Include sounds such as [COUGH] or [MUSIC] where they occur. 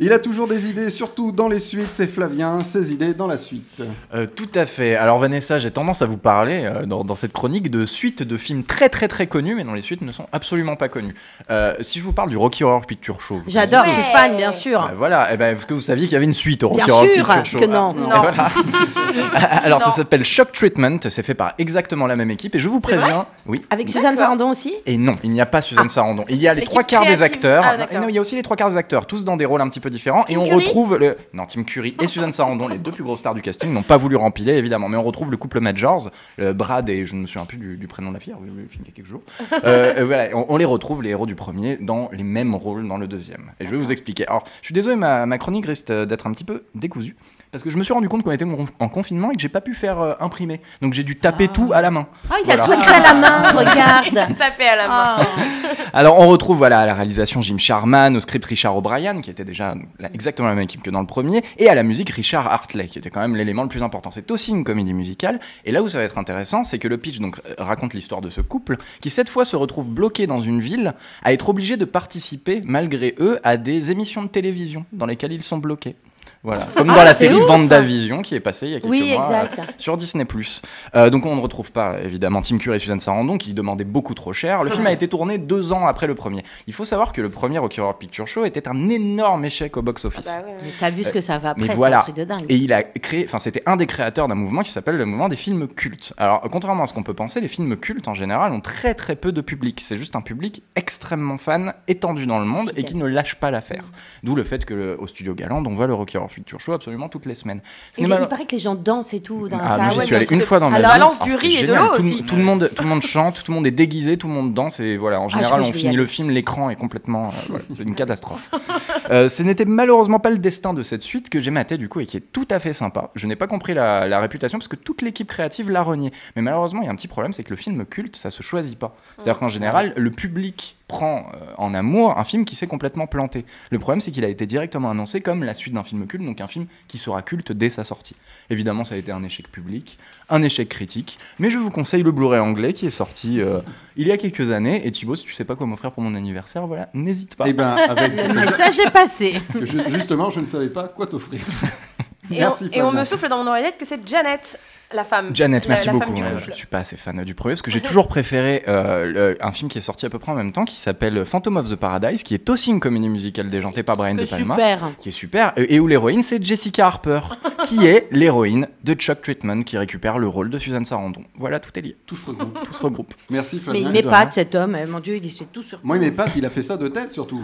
Il a toujours des idées, surtout dans les suites. C'est Flavien, ses idées dans la suite. Euh, tout à fait. Alors Vanessa, j'ai tendance à vous parler euh, dans, dans cette chronique de suites de films très très très connus, mais dont les suites ne sont absolument pas connues. Euh, si je vous parle du Rocky Horror Picture Show, J'adore, je suis fan, bien sûr. Euh, voilà, eh ben, est-ce que vous saviez qu'il y avait une suite au Rocky Bien Horror sûr Picture Show que non. Ah, Non. [LAUGHS] et voilà. [LAUGHS] Alors ça Non. s'appelle Shock Treatment, c'est fait par exactement la même équipe et je vous préviens, oui. Avec Suzanne. Sarandon aussi Et non, il n'y a pas Suzanne Sarandon. Il y a les trois quarts des acteurs. Ah, non, il y a aussi les trois quarts des acteurs, tous dans des rôles un petit peu différents. Tim et on Curry retrouve le. Non, Tim Curry et Suzanne Sarandon, les deux plus grosses stars du casting, n'ont pas voulu rempiler évidemment. Mais on retrouve le couple Majors, euh, Brad et je ne me souviens plus du, du prénom de la fille, le film il y a quelques jours. Euh, [LAUGHS] euh, voilà, on, on les retrouve, les héros du premier, dans les mêmes rôles dans le deuxième. Et je vais vous expliquer. Alors, je suis désolé, ma, ma chronique risque euh, d'être un petit peu décousue. Parce que je me suis rendu compte qu'on était en en confinement et que j'ai pas pu faire euh, imprimer. Donc j'ai dû taper tout à la main. Ah, il a tout écrit à la main, [LAUGHS] regarde. Tapé à la main. Ah. Alors on retrouve voilà à la réalisation Jim Sharman, au script Richard O'Brien qui était déjà exactement la même équipe que dans le premier, et à la musique Richard Hartley qui était quand même l'élément le plus important. C'est aussi une comédie musicale, et là où ça va être intéressant, c'est que le pitch euh, raconte l'histoire de ce couple qui cette fois se retrouve bloqué dans une ville, à être obligé de participer malgré eux à des émissions de télévision dans lesquelles ils sont bloqués. Voilà, comme dans Ah, la série. Vendavision qui est passée il y a quelques Oui, mois euh, exact. sur Disney+. Euh, donc on ne retrouve pas évidemment Tim Curry et Suzanne Sarandon qui demandaient beaucoup trop cher. Le film a été tourné deux ans après le premier. Il faut savoir que le premier Rocky Horror Picture Show était un énorme échec au box-office. Bah ouais, ouais. Mais t'as vu ce que ça va Mais après, c'est voilà. un truc de dingue. Et il a créé, enfin c'était un des créateurs d'un mouvement qui s'appelle le mouvement des films cultes. Alors contrairement à ce qu'on peut penser, les films cultes en général ont très très peu de public. C'est juste un public extrêmement fan, étendu dans le monde et qui ne lâche pas l'affaire. D'où le fait que le- au studio Galand on voit le Rocky Picture Show absolument toutes les semaines. Ce Il, n'est mal- il paraît que les gens dansent et tout dans la ah, salle. ouais, suis allé une fois dans vie. balance Alors, du riz et de l'eau aussi. Tout, le monde, tout le monde chante, tout le monde est déguisé, tout le monde danse et voilà. En général, je on finit le film, l'écran est complètement, euh, c'est une catastrophe. [LAUGHS] Euh, ce n'était malheureusement pas le destin de cette suite que j'ai maté du coup et qui est tout à fait sympa. Je n'ai pas compris la, la réputation parce que toute l'équipe créative l'a renié. Mais malheureusement, il y a un petit problème, c'est que le film culte, ça se choisit pas. C'est-à-dire qu'en général, le public prend euh, en amour un film qui s'est complètement planté. Le problème, c'est qu'il a été directement annoncé comme la suite d'un film culte, donc un film qui sera culte dès sa sortie. Évidemment, ça a été un échec public, un échec critique, mais je vous conseille le Blu-ray anglais qui est sorti euh, il y a quelques années. Et Thibaut, si tu sais pas quoi m'offrir pour mon anniversaire, voilà, n'hésite pas. Eh ben, avec. Le message est passé. Parce [LAUGHS] que ju- justement, je ne savais pas quoi t'offrir. [LAUGHS] Et, Merci, on, et on Fabien. me souffle dans mon oreillette que c'est Janet, la femme. Janet, merci la beaucoup. Ouais, je ne suis pas assez fan du premier parce que j'ai [LAUGHS] toujours préféré euh, le- un film qui est sorti à peu près en même temps qui s'appelle Phantom of the Paradise, qui est aussi une comédie musicale déjantée par Brian De Palma. Super. qui est super, et et où l'héroïne c'est Jessica Harper, [LAUGHS] qui est l'héroïne de Chuck Treatment, qui récupère le rôle de Suzanne Sarandon. Voilà, tout est lié, Tout se regroupe. tout se regroupe. Merci Mais Flavien. il de m'épate cet homme, eh, mon Dieu, il sait tout sur Moi, il m'épate, il a fait ça de tête surtout.